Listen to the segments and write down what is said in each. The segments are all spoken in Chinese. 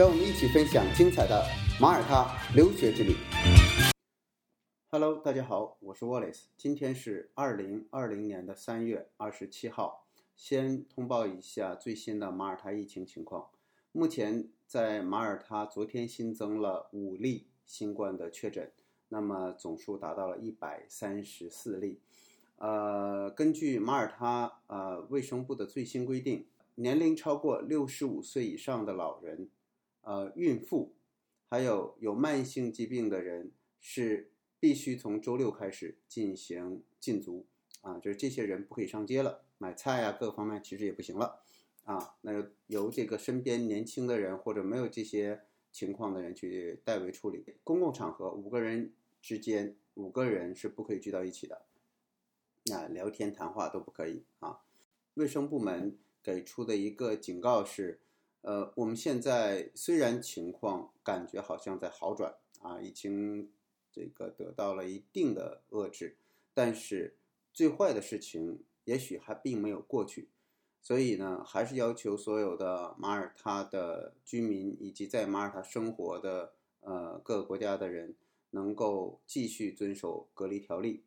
让我们一起分享精彩的马耳他留学之旅。Hello，大家好，我是 Wallace，今天是二零二零年的三月二十七号。先通报一下最新的马耳他疫情情况。目前在马耳他，昨天新增了五例新冠的确诊，那么总数达到了一百三十四例。呃，根据马耳他呃卫生部的最新规定，年龄超过六十五岁以上的老人、呃孕妇，还有有慢性疾病的人，是必须从周六开始进行禁足啊，就是这些人不可以上街了，买菜啊，各方面其实也不行了啊。那由这个身边年轻的人或者没有这些情况的人去代为处理。公共场合五个人之间，五个人是不可以聚到一起的。啊，聊天谈话都不可以啊！卫生部门给出的一个警告是，呃，我们现在虽然情况感觉好像在好转啊，已经这个得到了一定的遏制，但是最坏的事情也许还并没有过去，所以呢，还是要求所有的马耳他的居民以及在马耳他生活的呃各个国家的人，能够继续遵守隔离条例。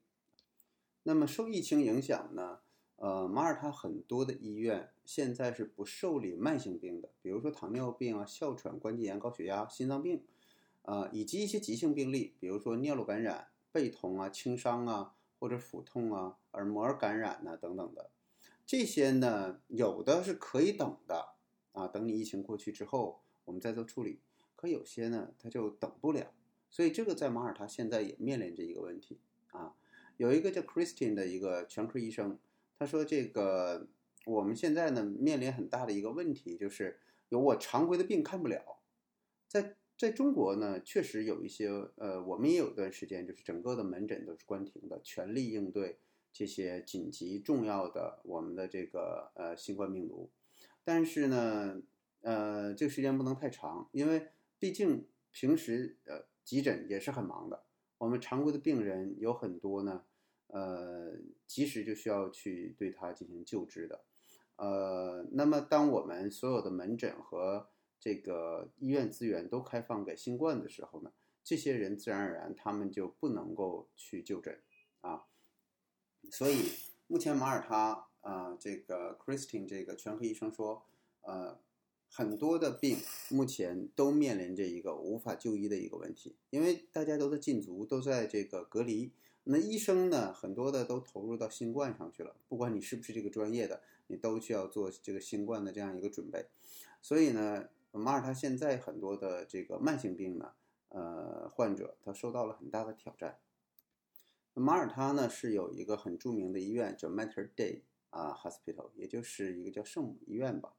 那么受疫情影响呢？呃，马耳他很多的医院现在是不受理慢性病的，比如说糖尿病啊、哮喘、关节炎、高血压、心脏病，啊，以及一些急性病例，比如说尿路感染、背痛啊、轻伤啊，或者腹痛啊、耳膜感染呐等等的，这些呢，有的是可以等的啊，等你疫情过去之后，我们再做处理。可有些呢，它就等不了，所以这个在马耳他现在也面临着一个问题啊。有一个叫 Christine 的一个全科医生，他说：“这个我们现在呢面临很大的一个问题，就是有我常规的病看不了。在在中国呢，确实有一些呃，我们也有一段时间就是整个的门诊都是关停的，全力应对这些紧急重要的我们的这个呃新冠病毒。但是呢，呃，这个时间不能太长，因为毕竟平时呃急诊也是很忙的。”我们常规的病人有很多呢，呃，及时就需要去对他进行救治的，呃，那么当我们所有的门诊和这个医院资源都开放给新冠的时候呢，这些人自然而然他们就不能够去就诊啊，所以目前马耳他啊，这个 Christine 这个全科医生说，呃。很多的病目前都面临着一个无法就医的一个问题，因为大家都在禁足，都在这个隔离。那医生呢，很多的都投入到新冠上去了。不管你是不是这个专业的，都需要做这个新冠的这样一个准备。所以呢，马耳他现在很多的这个慢性病呢，呃，患者他受到了很大的挑战。马耳他呢是有一个很著名的医院叫 Mater Dei 啊 Hospital，也就是一个叫圣母医院吧。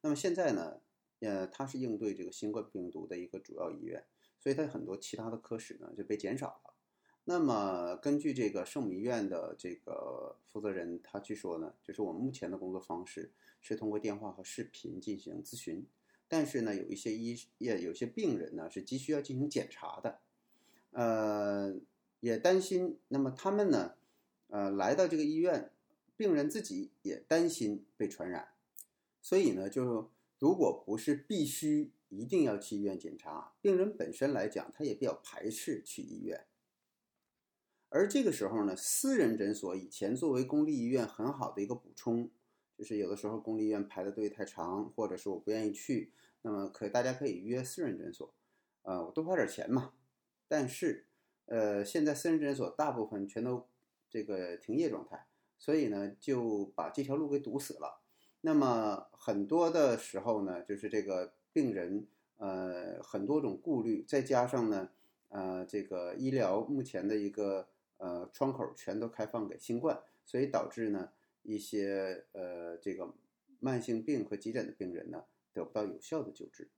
那么现在呢，呃，它是应对这个新冠病毒的一个主要医院，所以它很多其他的科室呢就被减少了。那么根据这个圣母医院的这个负责人，他去说呢，就是我们目前的工作方式是通过电话和视频进行咨询，但是呢，有一些医也有些病人呢是急需要进行检查的，呃，也担心，那么他们呢，呃，来到这个医院，病人自己也担心被传染。所以呢，就如果不是必须一定要去医院检查，病人本身来讲，他也比较排斥去医院。而这个时候呢，私人诊所以前作为公立医院很好的一个补充，就是有的时候公立医院排的队太长，或者是我不愿意去，那么可大家可以约私人诊所，呃，我多花点钱嘛。但是，呃，现在私人诊所大部分全都这个停业状态，所以呢，就把这条路给堵死了。那么很多的时候呢，就是这个病人，呃，很多种顾虑，再加上呢，呃，这个医疗目前的一个呃窗口全都开放给新冠，所以导致呢一些呃这个慢性病和急诊的病人呢得不到有效的救治。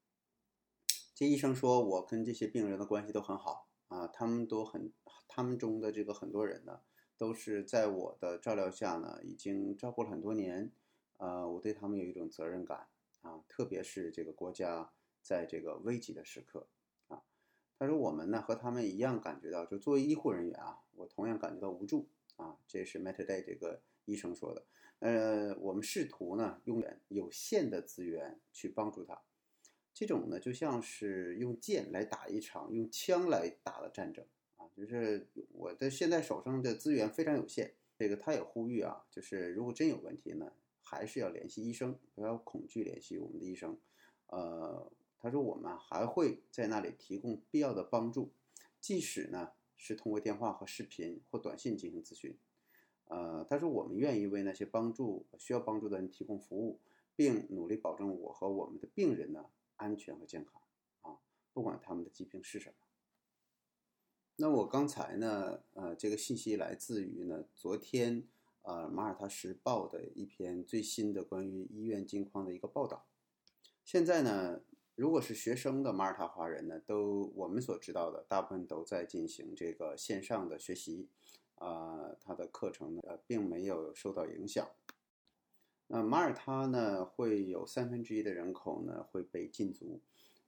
这医生说我跟这些病人的关系都很好啊，他们都很，他们中的这个很多人呢，都是在我的照料下呢，已经照顾了很多年，呃，我对他们有一种责任感啊，特别是这个国家在这个危急的时刻啊，他说我们呢和他们一样感觉到，就作为医护人员啊，我同样感觉到无助啊，这是 m e t a Day 这个医生说的。呃，我们试图呢用有限的资源去帮助他，这种呢就像是用剑来打一场用枪来打的战争啊，就是我的现在手上的资源非常有限。这个他也呼吁啊，就是如果真有问题呢，还是要联系医生，不要恐惧联系我们的医生。呃，他说我们还会在那里提供必要的帮助，即使呢是通过电话和视频或短信进行咨询。呃，他说我们愿意为那些帮助需要帮助的人提供服务，并努力保证我和我们的病人呢安全和健康啊，不管他们的疾病是什么。那我刚才呢，呃，这个信息来自于呢昨天呃《马耳他时报》的一篇最新的关于医院近况的一个报道。现在呢，如果是学生的马耳他华人呢，都我们所知道的，大部分都在进行这个线上的学习。啊，他的课程呢，呃，并没有受到影响。那马耳他呢，会有三分之一的人口呢会被禁足，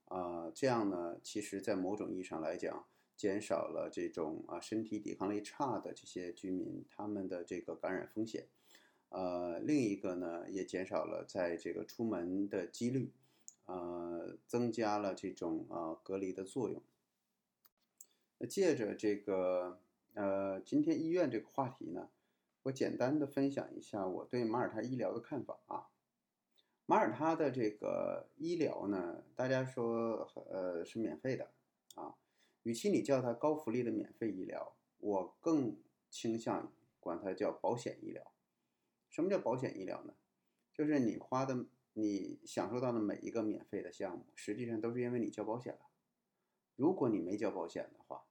啊，这样呢，其实在某种意义上来讲，减少了这种啊身体抵抗力差的这些居民他们的这个感染风险。呃，另一个呢，也减少了在这个出门的几率，呃，增加了这种啊隔离的作用。那借着这个。呃，今天医院这个话题呢，我简单的分享一下我对马耳他医疗的看法啊。马耳他的这个医疗呢，大家说呃是免费的啊，与其你叫它高福利的免费医疗，我更倾向管它叫保险医疗。什么叫保险医疗呢？就是你花的、你享受到的每一个免费的项目，实际上都是因为你交保险了。如果你没交保险的话，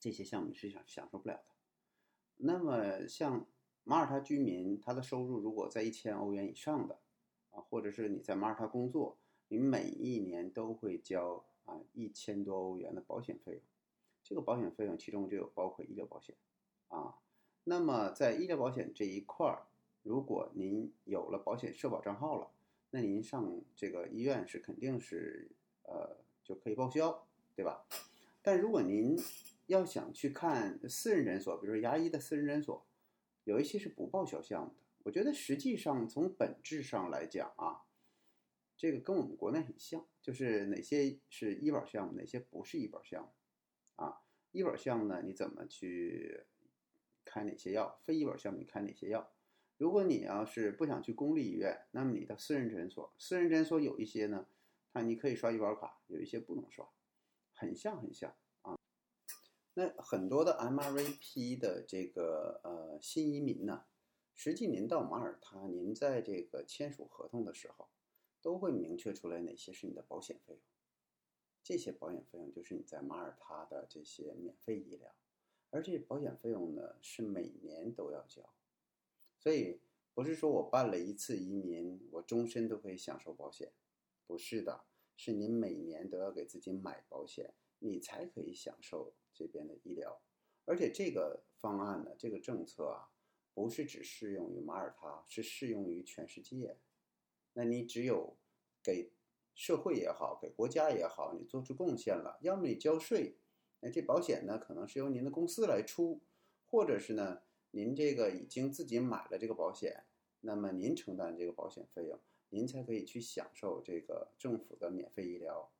这些项目是享享受不了的。那么，像马耳他居民，他的收入如果在一千欧元以上的，啊，或者是你在马耳他工作，你每一年都会交啊一千多欧元的保险费用。这个保险费用其中就有包括医疗保险，啊，那么在医疗保险这一块儿，如果您有了保险社保账号了，那您上这个医院是肯定是呃就可以报销，对吧？但如果您要想去看私人诊所，比如说牙医的私人诊所，有一些是不报销项目的。我觉得实际上从本质上来讲啊，这个跟我们国内很像，就是哪些是医保项目，哪些不是医保项目啊？医保项目呢，你怎么去开哪些药？非医保项目你开哪些药？如果你要是不想去公立医院，那么你的私人诊所，私人诊所有一些呢，它你可以刷医保卡，有一些不能刷，很像很像啊。那很多的 MRVP 的这个呃新移民呢，实际您到马耳他，您在这个签署合同的时候，都会明确出来哪些是你的保险费用。这些保险费用就是你在马耳他的这些免费医疗，而这些保险费用呢是每年都要交，所以不是说我办了一次移民，我终身都可以享受保险，不是的，是您每年都要给自己买保险，你才可以享受。这边的医疗，而且这个方案呢，这个政策啊，不是只适用于马耳他，是适用于全世界。那你只有给社会也好，给国家也好，你做出贡献了，要么你交税，那这保险呢，可能是由您的公司来出，或者是呢，您这个已经自己买了这个保险，那么您承担这个保险费用，您才可以去享受这个政府的免费医疗。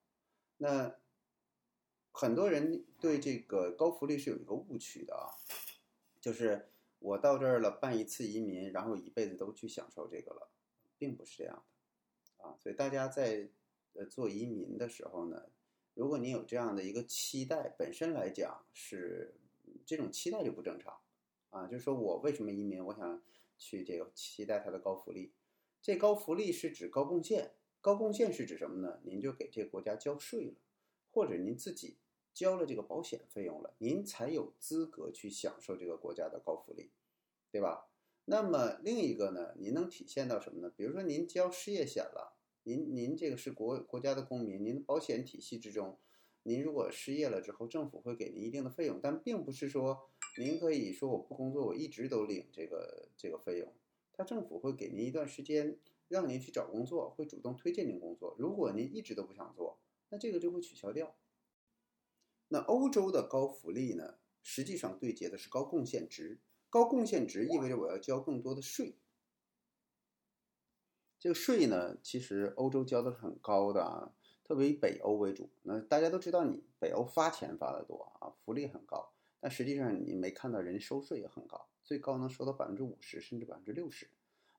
那。很多人对这个高福利是有一个误区的啊，就是我到这儿了办一次移民，然后一辈子都去享受这个了，并不是这样的啊。所以大家在呃做移民的时候呢，如果你有这样的一个期待，本身来讲是这种期待就不正常啊。就是说我为什么移民？我想去这个期待它的高福利。这高福利是指高贡献，高贡献是指什么呢？您就给这个国家交税了，或者您自己。交了这个保险费用了，您才有资格去享受这个国家的高福利，对吧？那么另一个呢，您能体现到什么呢？比如说您交失业险了，您您这个是国国家的公民，您的保险体系之中，您如果失业了之后，政府会给您一定的费用，但并不是说您可以说我不工作，我一直都领这个这个费用。他政府会给您一段时间，让您去找工作，会主动推荐您工作。如果您一直都不想做，那这个就会取消掉。那欧洲的高福利呢，实际上对接的是高贡献值。高贡献值意味着我要交更多的税。这个税呢，其实欧洲交的是很高的啊，特别以北欧为主。那大家都知道，你北欧发钱发的多啊，福利很高，但实际上你没看到人收税也很高，最高能收到百分之五十甚至百分之六十。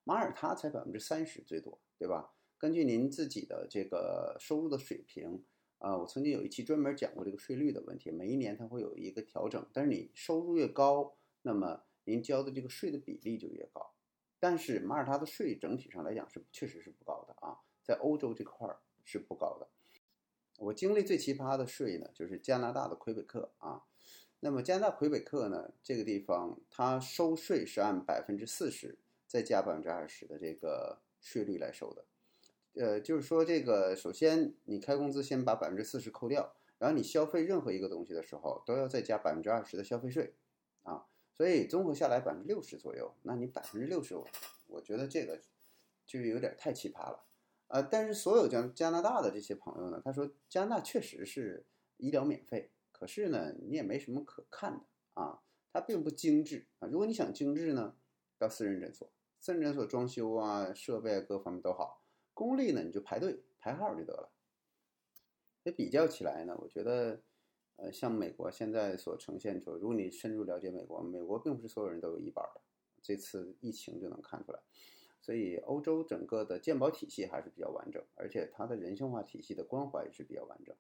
马耳他才百分之三十最多，对吧？根据您自己的这个收入的水平啊，我曾经有一期专门讲过这个税率的问题，每一年它会有一个调整，但是你收入越高，那么您交的这个税的比例就越高。但是马耳他的税整体上来讲是确实是不高的啊，在欧洲这块儿是不高的。我经历最奇葩的税呢，就是加拿大的魁北克啊。那么加拿大魁北克呢，这个地方它收税是按百分之四十再加百分之二十的这个税率来收的。呃，就是说这个首先你开工资先把百分之四十扣掉，然后你消费任何一个东西的时候都要再加百分之二十的消费税啊。所以综合下来百分之六十左右，那你百分之六十，我觉得这个就有点太奇葩了，呃，但是所有加加拿大的这些朋友呢，他说加拿大确实是医疗免费，可是呢，你也没什么可看的啊，它并不精致啊。如果你想精致呢，到私人诊所，私人诊所装修啊、设备啊各方面都好，公立呢你就排队排号就得了。这比较起来呢，我觉得。呃，像美国现在所呈现出，如果你深入了解美国，美国并不是所有人都有医保的，这次疫情就能看出来。所以欧洲整个的健保体系还是比较完整，而且它的人性化体系的关怀也是比较完整。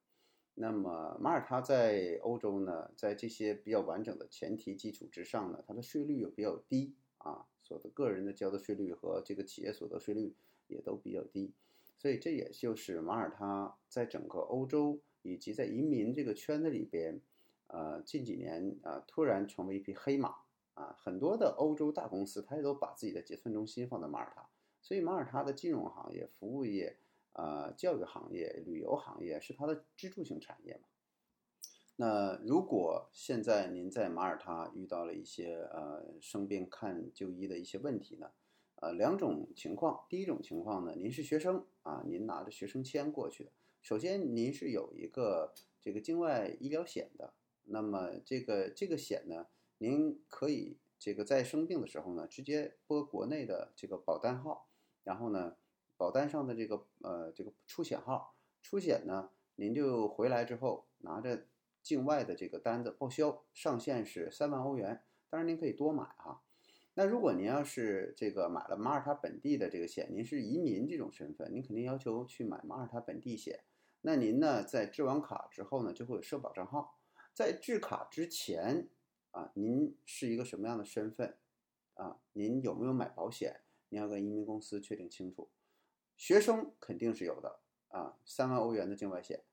那么马耳他在欧洲呢，在这些比较完整的前提基础之上呢，它的税率又比较低啊，所得个人的交的税率和这个企业所得税率也都比较低，所以这也就是马耳他在整个欧洲。以及在移民这个圈子里边，呃，近几年啊，突然成为一匹黑马啊，很多的欧洲大公司，它也都把自己的结算中心放在马耳他，所以马耳他的金融行业、服务业、呃，教育行业、旅游行业是它的支柱性产业嘛。那如果现在您在马耳他遇到了一些呃生病看就医的一些问题呢，呃，两种情况，第一种情况呢，您是学生啊，您拿着学生签过去的。首先，您是有一个这个境外医疗险的，那么这个这个险呢，您可以这个在生病的时候呢，直接拨国内的这个保单号，然后呢，保单上的这个呃这个出险号，出险呢，您就回来之后拿着境外的这个单子报销，上限是三万欧元，当然您可以多买哈。那如果您要是这个买了马耳他本地的这个险，您是移民这种身份，您肯定要求去买马耳他本地险。那您呢，在制完卡之后呢，就会有社保账号。在制卡之前啊，您是一个什么样的身份啊？您有没有买保险？您要跟移民公司确定清楚。学生肯定是有的啊，三万欧元的境外险。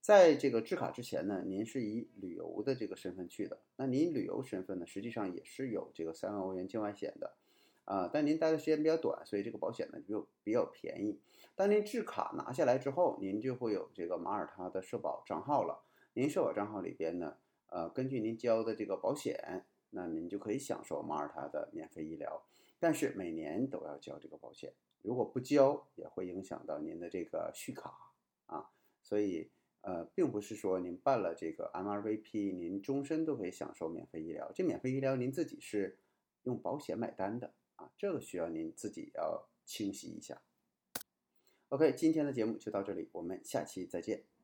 在这个制卡之前呢，您是以旅游的这个身份去的。那您旅游身份呢，实际上也是有这个三万欧元境外险的。啊，但您待的时间比较短，所以这个保险呢就比较便宜。当您制卡拿下来之后，您就会有这个马耳他的社保账号了。您社保账号里边呢，呃，根据您交的这个保险，那您就可以享受马耳他的免费医疗。但是每年都要交这个保险，如果不交，也会影响到您的这个续卡啊。所以，呃，并不是说您办了这个 MRVP，您终身都可以享受免费医疗。这免费医疗您自己是用保险买单的。啊，这个需要您自己要清晰一下。OK，今天的节目就到这里，我们下期再见。